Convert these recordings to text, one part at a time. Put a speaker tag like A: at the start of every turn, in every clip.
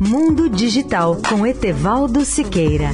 A: Mundo Digital com Etevaldo Siqueira.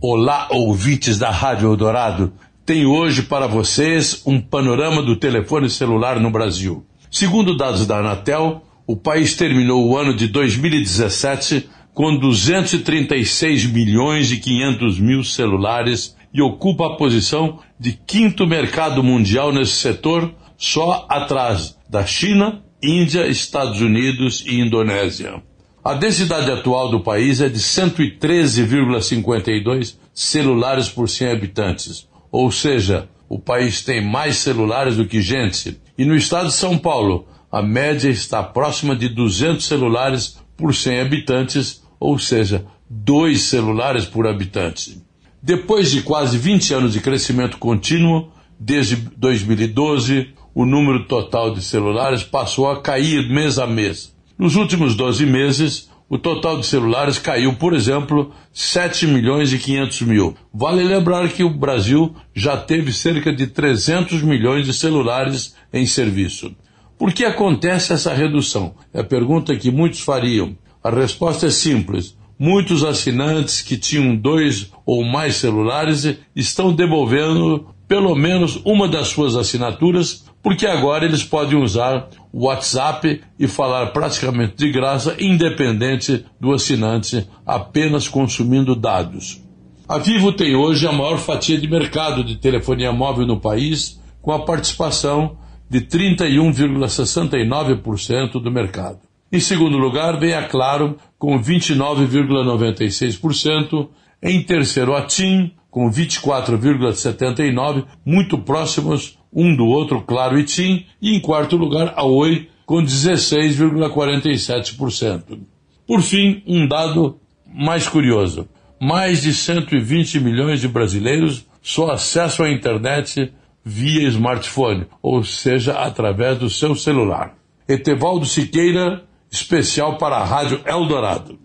B: Olá, ouvintes da Rádio Eldorado. Tenho hoje para vocês um panorama do telefone celular no Brasil. Segundo dados da Anatel, o país terminou o ano de 2017 com 236 milhões e 500 mil celulares e ocupa a posição de quinto mercado mundial nesse setor, só atrás da China, Índia, Estados Unidos e Indonésia. A densidade atual do país é de 113,52 celulares por 100 habitantes, ou seja, o país tem mais celulares do que gente. E no estado de São Paulo, a média está próxima de 200 celulares por 100 habitantes, ou seja, dois celulares por habitante. Depois de quase 20 anos de crescimento contínuo, desde 2012, o número total de celulares passou a cair mês a mês. Nos últimos 12 meses, o total de celulares caiu, por exemplo, 7 milhões e 500 mil. Vale lembrar que o Brasil já teve cerca de 300 milhões de celulares em serviço. Por que acontece essa redução? É a pergunta que muitos fariam. A resposta é simples. Muitos assinantes que tinham dois ou mais celulares estão devolvendo pelo menos uma das suas assinaturas, porque agora eles podem usar o WhatsApp e falar praticamente de graça, independente do assinante, apenas consumindo dados. A Vivo tem hoje a maior fatia de mercado de telefonia móvel no país, com a participação de 31,69% do mercado. Em segundo lugar, vem a Claro com 29,96%. Em terceiro, a TIM com 24,79%, muito próximos um do outro, Claro e TIM. E em quarto lugar, a Oi com 16,47%. Por fim, um dado mais curioso. Mais de 120 milhões de brasileiros só acessam a internet via smartphone, ou seja, através do seu celular. Etevaldo Siqueira especial para a Rádio Eldorado.